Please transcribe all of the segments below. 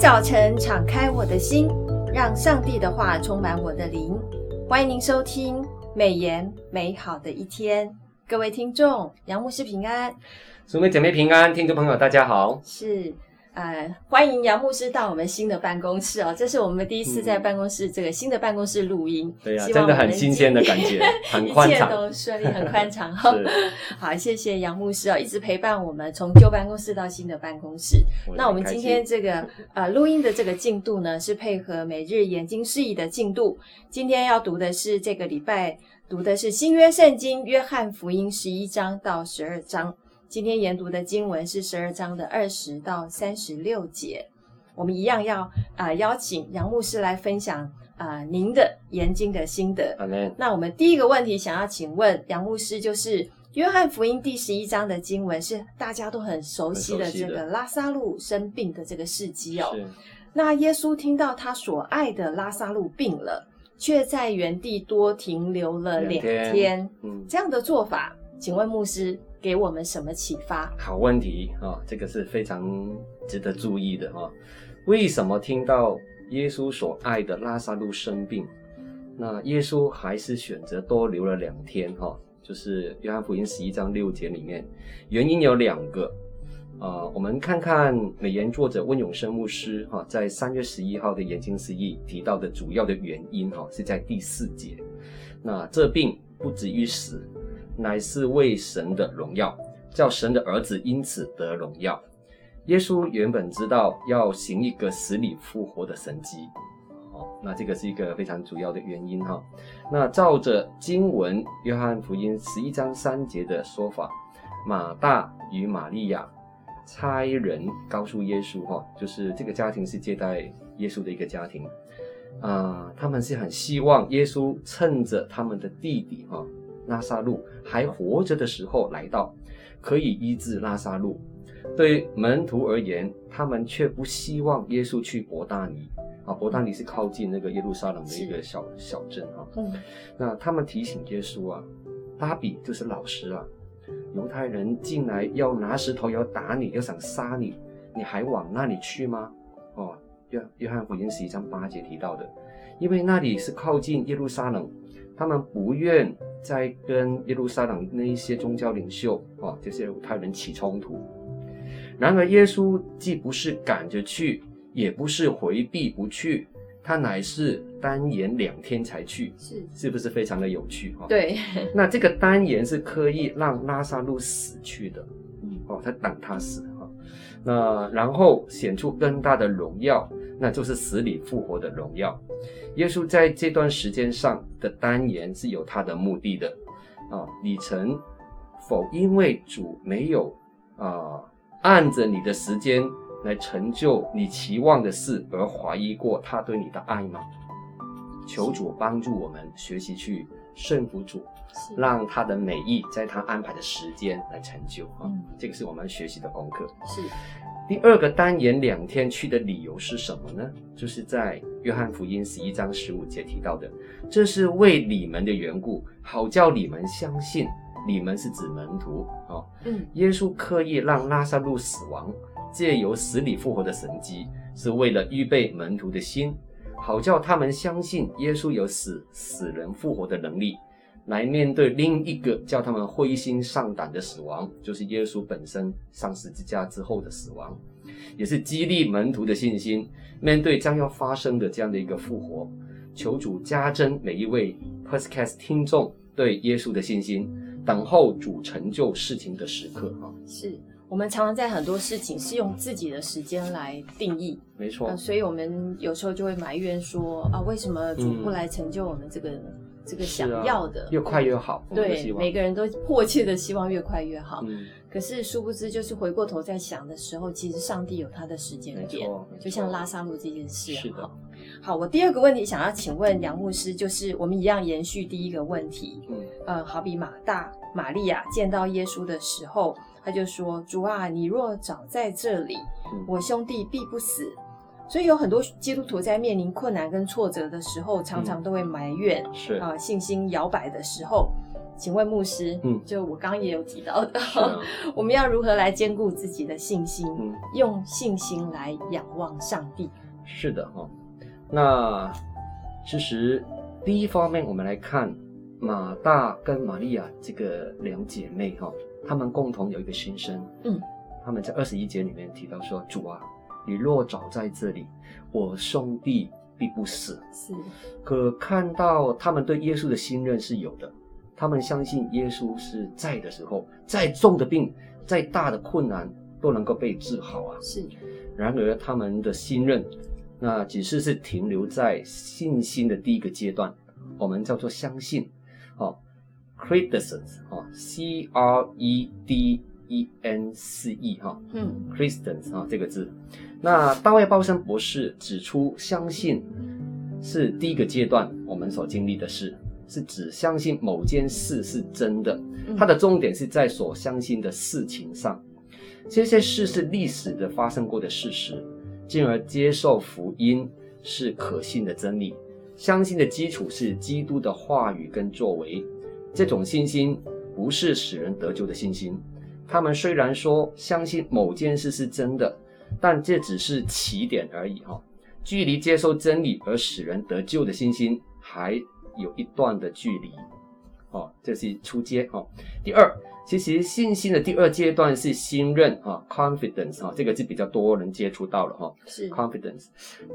早晨，敞开我的心，让上帝的话充满我的灵。欢迎您收听美言美好的一天，各位听众，杨牧师平安，姊妹姐妹平安，听众朋友大家好，是。呃，欢迎杨牧师到我们新的办公室哦，这是我们第一次在办公室、嗯、这个新的办公室录音。对呀、啊，真的很新鲜的感觉，很宽敞，一切都顺利，很宽敞哈。好，谢谢杨牧师哦，一直陪伴我们从旧办公室到新的办公室。那我们今天这个呃录音的这个进度呢，是配合每日研经释义的进度。今天要读的是这个礼拜读的是新约圣经约翰福音十一章到十二章。今天研读的经文是十二章的二十到三十六节，我们一样要啊、呃、邀请杨牧师来分享啊、呃、您的研经的心得。Amen. 那我们第一个问题想要请问杨牧师，就是约翰福音第十一章的经文是大家都很熟悉的这个拉萨路生病的这个事迹哦。那耶稣听到他所爱的拉萨路病了，却在原地多停留了两天，两天嗯，这样的做法，请问牧师。给我们什么启发？好问题啊、哦，这个是非常值得注意的哈、为什么听到耶稣所爱的拉撒路生病，那耶稣还是选择多留了两天哈、就是约翰福音十一章六节里面，原因有两个啊、我们看看美言作者温永生牧师哈、在三月十一号的言情释义提到的主要的原因哈、是在第四节。那这病不止于死。乃是为神的荣耀，叫神的儿子因此得荣耀。耶稣原本知道要行一个死里复活的神迹，哦，那这个是一个非常主要的原因哈。那照着经文约翰福音十一章三节的说法，马大与玛利亚差人告诉耶稣哈，就是这个家庭是接待耶稣的一个家庭啊，他们是很希望耶稣趁着他们的弟弟哈。拉萨路还活着的时候来到，可以医治拉萨路。对门徒而言，他们却不希望耶稣去伯大尼啊。伯大尼是靠近那个耶路撒冷的一个小小镇啊。嗯。那他们提醒耶稣啊，拉比就是老师啊，犹太人进来要拿石头要打你，要想杀你，你还往那里去吗？哦，约约翰福音十一章八节提到的，因为那里是靠近耶路撒冷。他们不愿再跟耶路撒冷那一些宗教领袖啊，这些犹太人起冲突。然而，耶稣既不是赶着去，也不是回避不去，他乃是单言两天才去，是是不是非常的有趣哈？对，那这个单言是刻意让拉萨路死去的，嗯，哦，他等他死哈。那然后显出更大的荣耀，那就是死里复活的荣耀。耶稣在这段时间上的单言是有他的目的的啊！你曾否因为主没有啊按着你的时间来成就你期望的事而怀疑过他对你的爱吗？求主帮助我们学习去顺服主，让他的美意在他安排的时间来成就啊！嗯、这个是我们学习的功课。是。第二个单延两天去的理由是什么呢？就是在约翰福音十一章十五节提到的，这是为你们的缘故，好叫你们相信，你们是指门徒啊。嗯，耶稣刻意让拉萨路死亡，借由死里复活的神迹，是为了预备门徒的心，好叫他们相信耶稣有使死人复活的能力。来面对另一个叫他们灰心丧胆的死亡，就是耶稣本身上十字架之后的死亡，也是激励门徒的信心，面对将要发生的这样的一个复活。求主加增每一位 Podcast 听众对耶稣的信心，等候主成就事情的时刻。哈，是我们常常在很多事情是用自己的时间来定义，没错、呃，所以我们有时候就会埋怨说啊，为什么主不来成就我们这个这个想要的、啊、越快越好，对，每个人都迫切的希望越快越好。嗯，可是殊不知，就是回过头在想的时候，其实上帝有他的时间点，就像拉萨路这件事。是的。好，我第二个问题想要请问杨牧师，就是我们一样延续第一个问题。嗯，呃，好比马大、玛利亚见到耶稣的时候，他就说：“主啊，你若早在这里，我兄弟必不死。”所以有很多基督徒在面临困难跟挫折的时候，常常都会埋怨，是。啊，信心摇摆的时候，请问牧师，嗯，就我刚刚也有提到的，啊、我们要如何来兼顾自己的信心，嗯，用信心来仰望上帝？是的哈，那其实第一方面，我们来看马大跟玛利亚这个两姐妹哈，她们共同有一个心声，嗯，她们在二十一节里面提到说：“主啊，你若早在这里，我兄弟必不死。”是，可看到他们对耶稣的信任是有的，他们相信耶稣是在的时候，再重的病、再大的困难都能够被治好啊。是，然而他们的信任。那只是是停留在信心的第一个阶段，我们叫做相信，哦，credence，哦，C R E D E N C E，哈，嗯，credence，哈，这个字。那大卫鲍森博士指出，相信是第一个阶段我们所经历的事，是指相信某件事是真的，它的重点是在所相信的事情上，这些事是历史的发生过的事实。进而接受福音是可信的真理，相信的基础是基督的话语跟作为。这种信心不是使人得救的信心。他们虽然说相信某件事是真的，但这只是起点而已哈。距离接受真理而使人得救的信心还有一段的距离。哦，这是初阶哈。第二。其实信心的第二阶段是信任啊，confidence 啊，这个是比较多人接触到了哈。是 confidence，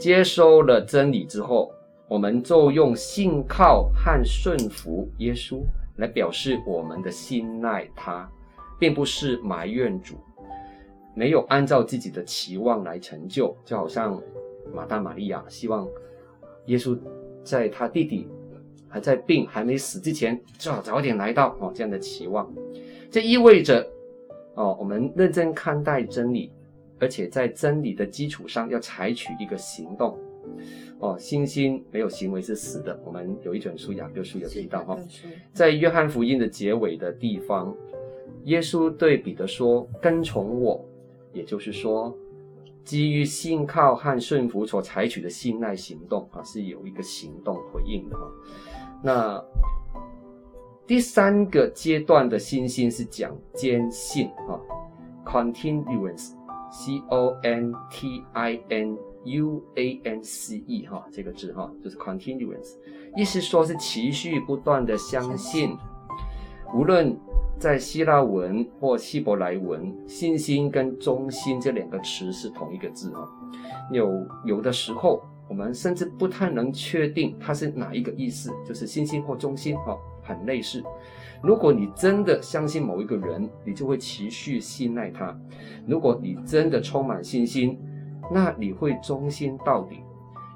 接收了真理之后，我们就用信靠和顺服耶稣来表示我们的信赖他，并不是埋怨主，没有按照自己的期望来成就，就好像马大、玛利亚希望耶稣在他弟弟还在病还没死之前，最好早点来到哦，这样的期望。这意味着，哦，我们认真看待真理，而且在真理的基础上要采取一个行动。哦，信心没有行为是死的。我们有一卷书，雅各书有提到哈，在约翰福音的结尾的地方，耶稣对彼得说：“跟从我。”也就是说，基于信靠和顺服所采取的信赖行动啊，是有一个行动回应的哈。那。第三个阶段的信心是讲坚信啊，continuance，c o n t i n u a n c e 哈，这个字哈，就是 continuance，意思说是持续不断的相信。无论在希腊文或希伯来文，信心跟忠心这两个词是同一个字哈。有有的时候，我们甚至不太能确定它是哪一个意思，就是信心或忠心哈。很类似，如果你真的相信某一个人，你就会持续信赖他；如果你真的充满信心，那你会忠心到底。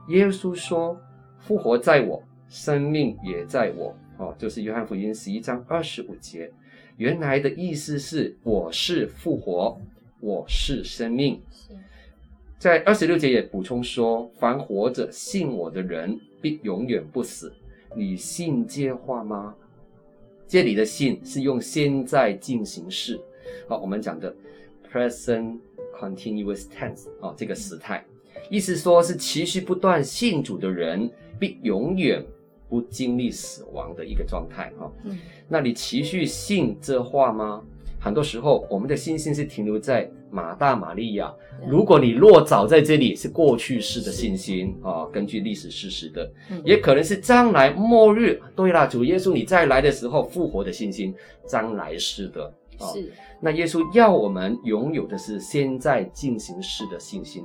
耶稣说：“复活在我，生命也在我。”哦，就是约翰福音十一章二十五节。原来的意思是：“我是复活，我是生命。”在二十六节也补充说：“凡活着信我的人，必永远不死。”你信这话吗？这里的信是用现在进行式，好，我们讲的 present continuous tense 啊，这个时态，意思说是持续不断信主的人，必永远不经历死亡的一个状态哈。嗯，那你持续信这话吗？很多时候，我们的信心是停留在马大、玛利亚。如果你落早在这里，是过去式的信心啊，根据历史事实的，也可能是将来末日。对啦，主耶稣你再来的时候复活的信心，将来式的啊。是。那耶稣要我们拥有的是现在进行式的信心。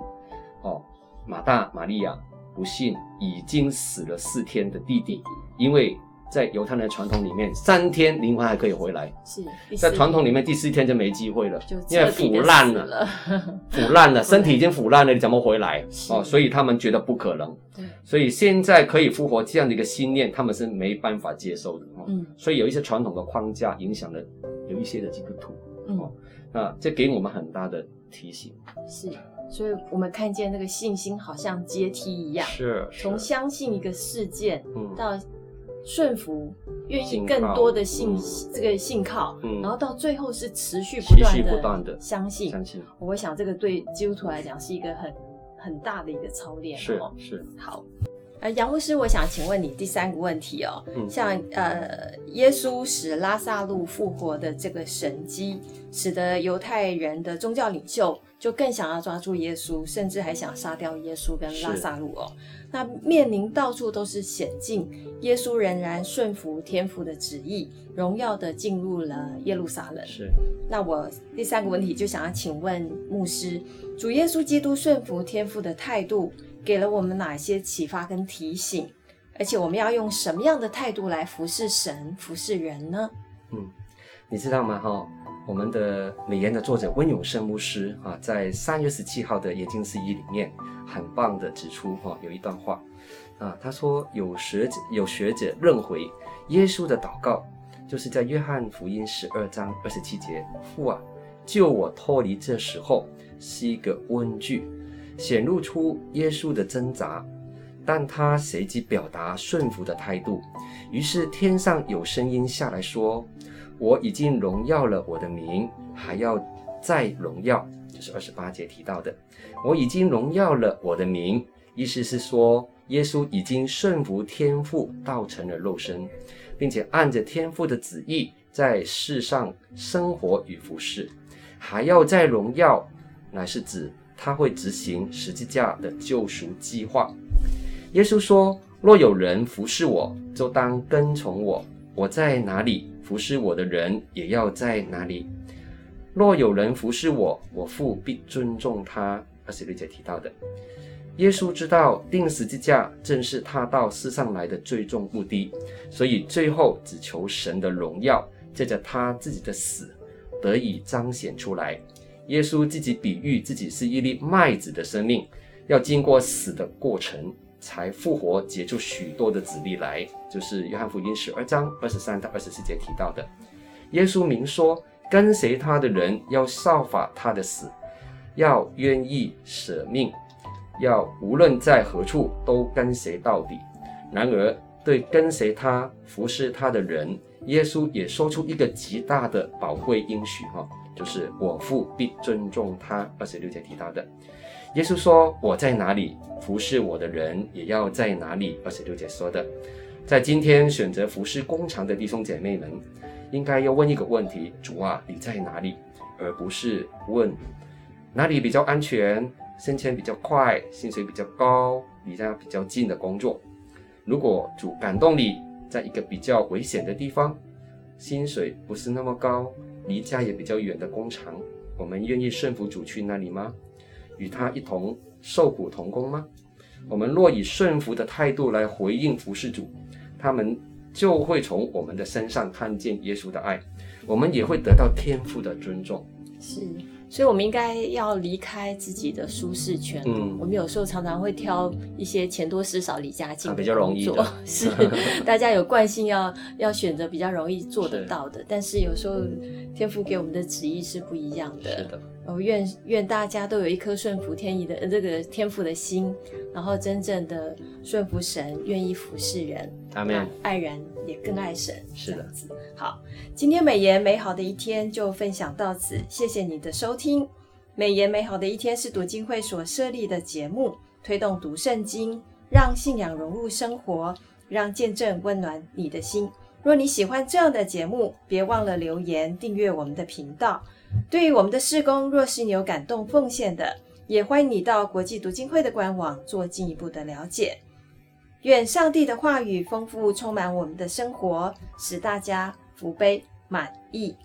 哦，马大、玛利亚不幸已经死了四天的弟弟，因为。在犹太人的传统里面，三天灵魂还可以回来。是，在传统里面，第四天就没机会了，因为腐烂了，腐烂了，身体已经腐烂了，你怎么回来？哦，所以他们觉得不可能。对，所以现在可以复活这样的一个信念，他们是没办法接受的。嗯，所以有一些传统的框架影响了有一些的基督徒。嗯，那这给我们很大的提醒。是，所以我们看见那个信心好像阶梯一样，是，从相信一个事件，嗯，到。顺服，愿意更多的信，这个信靠，嗯、然后到最后是持续不断的相信。相信，我会想这个对基督徒来讲是一个很很大的一个操练。是是。好，呃，杨牧师，我想请问你第三个问题哦。嗯，像呃，耶稣使拉撒路复活的这个神迹，使得犹太人的宗教领袖就更想要抓住耶稣，甚至还想杀掉耶稣跟拉萨路哦。那面临到处都是险境，耶稣仍然顺服天父的旨意，荣耀的进入了耶路撒冷。是。那我第三个问题就想要请问牧师，主耶稣基督顺服天父的态度，给了我们哪些启发跟提醒？而且我们要用什么样的态度来服侍神、服侍人呢？嗯，你知道吗？哈，我们的美言的作者温永胜牧师啊，在三月十七号的研经释义里面，很棒的指出哈，有一段话啊，他说有学者有学者认为，耶稣的祷告就是在约翰福音十二章二十七节，父啊，救我脱离这时候，是一个问句。显露出耶稣的挣扎，但他随即表达顺服的态度。于是天上有声音下来说：“我已经荣耀了我的名，还要再荣耀。”就是二十八节提到的：“我已经荣耀了我的名。”意思是说，耶稣已经顺服天父，道成了肉身，并且按着天父的旨意在世上生活与服侍，还要再荣耀，乃是指。他会执行十字架的救赎计划。耶稣说：“若有人服侍我，就当跟从我。我在哪里，服侍我的人也要在哪里。若有人服侍我，我父必尊重他。”二十六节提到的，耶稣知道钉十字架正是他到世上来的最终目的，所以最后只求神的荣耀，借着他自己的死得以彰显出来。耶稣自己比喻自己是一粒麦子的生命，要经过死的过程才复活，结出许多的子粒来，就是约翰福音十二章二十三到二十四节提到的。耶稣明说，跟随他的人要效法他的死，要愿意舍命，要无论在何处都跟随到底。然而，对跟随他、服侍他的人，耶稣也说出一个极大的宝贵应许哈。就是我父必尊重他，二十六节提到的。耶稣说：“我在哪里，服侍我的人也要在哪里。”二十六节说的。在今天选择服侍工厂的弟兄姐妹们，应该要问一个问题：主啊，你在哪里？而不是问哪里比较安全、升迁比较快、薪水比较高、离家比较近的工作。如果主感动你，在一个比较危险的地方，薪水不是那么高。离家也比较远的工厂，我们愿意顺服主去那里吗？与他一同受苦同工吗？我们若以顺服的态度来回应服侍主，他们就会从我们的身上看见耶稣的爱，我们也会得到天父的尊重。是。所以，我们应该要离开自己的舒适圈。嗯，我们有时候常常会挑一些钱多事少、离家近比较容易做。是，大家有惯性要要选择比较容易做得到的。但是有时候天父给我们的旨意是不一样的。是的。我愿愿大家都有一颗顺服天意的这个天赋的心，然后真正的顺服神，愿意服侍人。阿们。爱人也更爱神。是的。好，今天美言美好的一天就分享到此，谢谢你的收听。美言美好的一天是读经会所设立的节目，推动读圣经，让信仰融入生活，让见证温暖你的心。若你喜欢这样的节目，别忘了留言订阅我们的频道。对于我们的施工，若是你有感动奉献的，也欢迎你到国际读经会的官网做进一步的了解。愿上帝的话语丰富充满我们的生活，使大家福杯满溢。